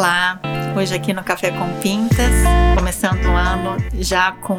Olá, hoje aqui no Café com Pintas, começando o ano já com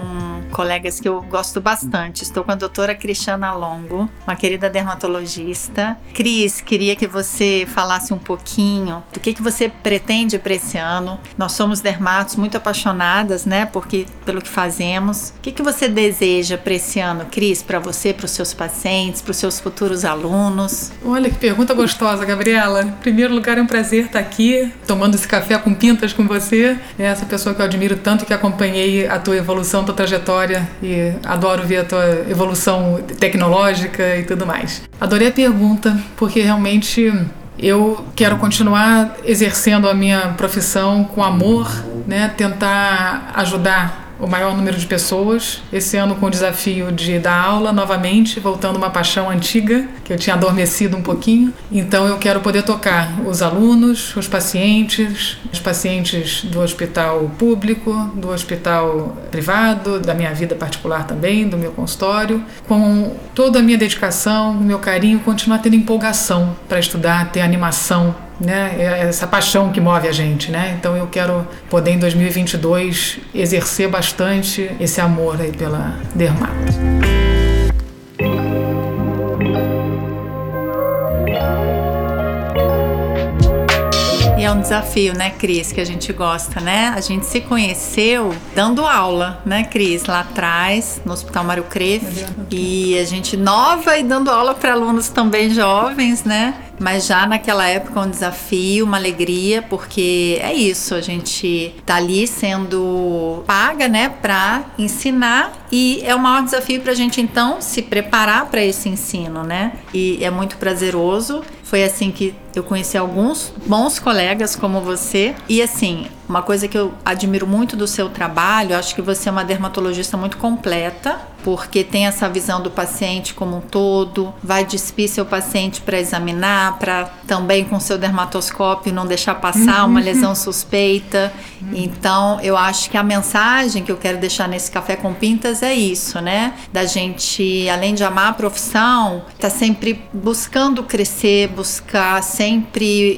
colegas que eu gosto bastante. Estou com a doutora Cristiana Longo, uma querida dermatologista. Cris, queria que você falasse um pouquinho do que, que você pretende para esse ano. Nós somos dermatos muito apaixonadas, né, porque, pelo que fazemos. O que, que você deseja para esse ano, Cris, para você, para os seus pacientes, para os seus futuros alunos? Olha que pergunta gostosa, Gabriela. Em primeiro lugar, é um prazer estar aqui tomando esse café com pintas com você. É essa pessoa que eu admiro tanto que acompanhei a tua evolução, tua trajetória e adoro ver a tua evolução tecnológica e tudo mais. Adorei a pergunta, porque realmente eu quero continuar exercendo a minha profissão com amor, né? Tentar ajudar o maior número de pessoas. Esse ano com o desafio de dar aula novamente, voltando uma paixão antiga que eu tinha adormecido um pouquinho. Então eu quero poder tocar os alunos, os pacientes, os pacientes do hospital público, do hospital privado, da minha vida particular também, do meu consultório, com toda a minha dedicação, o meu carinho, continuar tendo empolgação para estudar, ter animação né? É essa paixão que move a gente, né? Então eu quero poder em 2022 exercer bastante esse amor aí pela dermato. E é um desafio, né, Cris, que a gente gosta, né? A gente se conheceu dando aula, né, Cris, lá atrás, no Hospital Mário Cref. E a gente nova e dando aula para alunos também jovens, né? Mas já naquela época um desafio, uma alegria, porque é isso, a gente tá ali sendo paga, né, para ensinar e é o maior desafio para a gente então se preparar para esse ensino, né? E é muito prazeroso. Foi assim que eu conheci alguns bons colegas como você. E assim, uma coisa que eu admiro muito do seu trabalho, acho que você é uma dermatologista muito completa, porque tem essa visão do paciente como um todo, vai despir seu paciente para examinar, para também com seu dermatoscópio não deixar passar uma uhum. lesão suspeita. Então, eu acho que a mensagem que eu quero deixar nesse café com pintas é isso, né? Da gente, além de amar a profissão, tá sempre buscando crescer, buscar sempre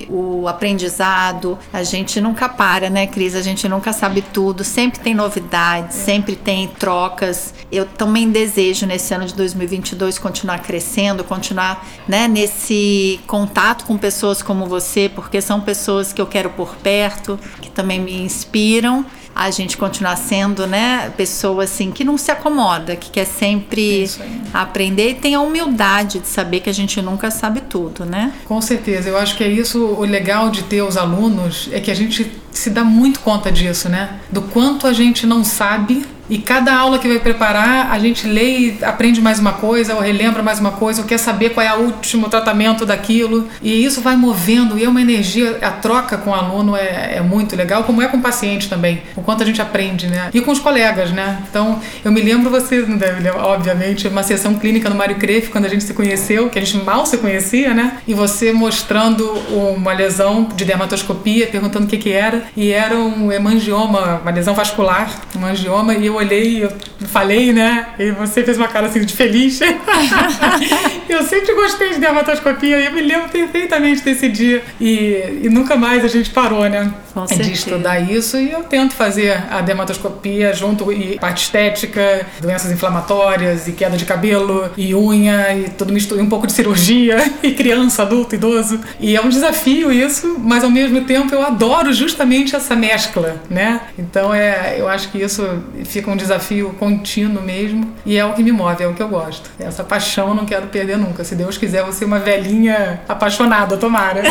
o aprendizado. A gente nunca para, né, Cris? A gente nunca sabe tudo, sempre tem novidades, sempre tem trocas. Eu também também desejo nesse ano de 2022 continuar crescendo, continuar né, nesse contato com pessoas como você, porque são pessoas que eu quero por perto, que também me inspiram a gente continuar sendo, né, pessoa assim que não se acomoda, que quer sempre aprender e tem a humildade de saber que a gente nunca sabe tudo, né? Com certeza, eu acho que é isso o legal de ter os alunos é que a gente se dá muito conta disso, né? Do quanto a gente não sabe e cada aula que vai preparar, a gente lê e aprende mais uma coisa, ou relembra mais uma coisa, ou quer saber qual é o último tratamento daquilo. E isso vai movendo, e é uma energia, a troca com o aluno é, é muito legal, como é com o paciente também, o quanto a gente aprende, né? E com os colegas, né? Então, eu me lembro, você não deve lembrar, obviamente, uma sessão clínica no Mário Cref, quando a gente se conheceu, que a gente mal se conhecia, né? E você mostrando uma lesão de dermatoscopia, perguntando o que que era, e era um hemangioma, uma lesão vascular, um hemangioma, e eu olhei, eu falei, né? E você fez uma cara assim de feliz. eu sempre gostei de dermatoscopia e eu me lembro perfeitamente desse dia. E, e nunca mais a gente parou, né? Com de estudar isso e eu tento fazer a dermatoscopia junto e parte estética, doenças inflamatórias e queda de cabelo e unha e tudo mistura, um pouco de cirurgia e criança, adulto, idoso. E é um desafio isso, mas ao mesmo tempo eu adoro justamente essa mescla, né? Então é, eu acho que isso fica um desafio contínuo mesmo e é o que me move, é o que eu gosto. Essa paixão eu não quero perder nunca. Se Deus quiser, eu vou ser uma velhinha apaixonada, tomara.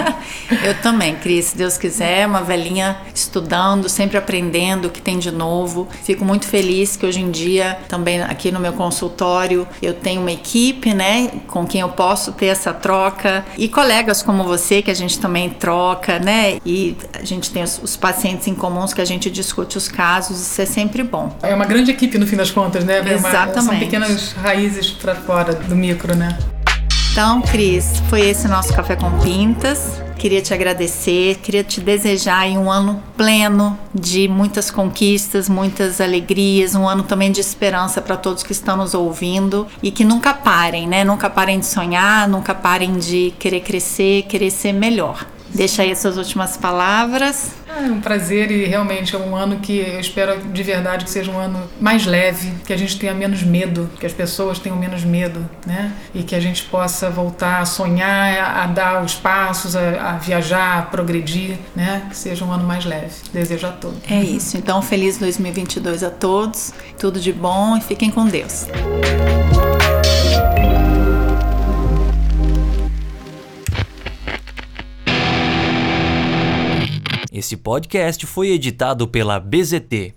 eu também, Cris, se Deus quiser uma velhinha estudando, sempre aprendendo o que tem de novo. Fico muito feliz que hoje em dia, também aqui no meu consultório, eu tenho uma equipe, né, com quem eu posso ter essa troca e colegas como você que a gente também troca, né? E a gente tem os, pacientes em comuns que a gente discute os casos, isso é sempre bom. É uma grande equipe no fim das contas, né? Exatamente. Uma, são pequenas raízes para fora do micro, né? Então, Cris, foi esse nosso café com pintas. Queria te agradecer, queria te desejar um ano pleno de muitas conquistas, muitas alegrias, um ano também de esperança para todos que estão nos ouvindo e que nunca parem, né? Nunca parem de sonhar, nunca parem de querer crescer, querer ser melhor. Deixa aí as suas últimas palavras. É um prazer e realmente é um ano que eu espero de verdade que seja um ano mais leve, que a gente tenha menos medo, que as pessoas tenham menos medo, né? E que a gente possa voltar a sonhar, a dar os passos, a, a viajar, a progredir, né? Que seja um ano mais leve. Desejo a todos. É isso. Então, feliz 2022 a todos. Tudo de bom e fiquem com Deus. Esse podcast foi editado pela BZT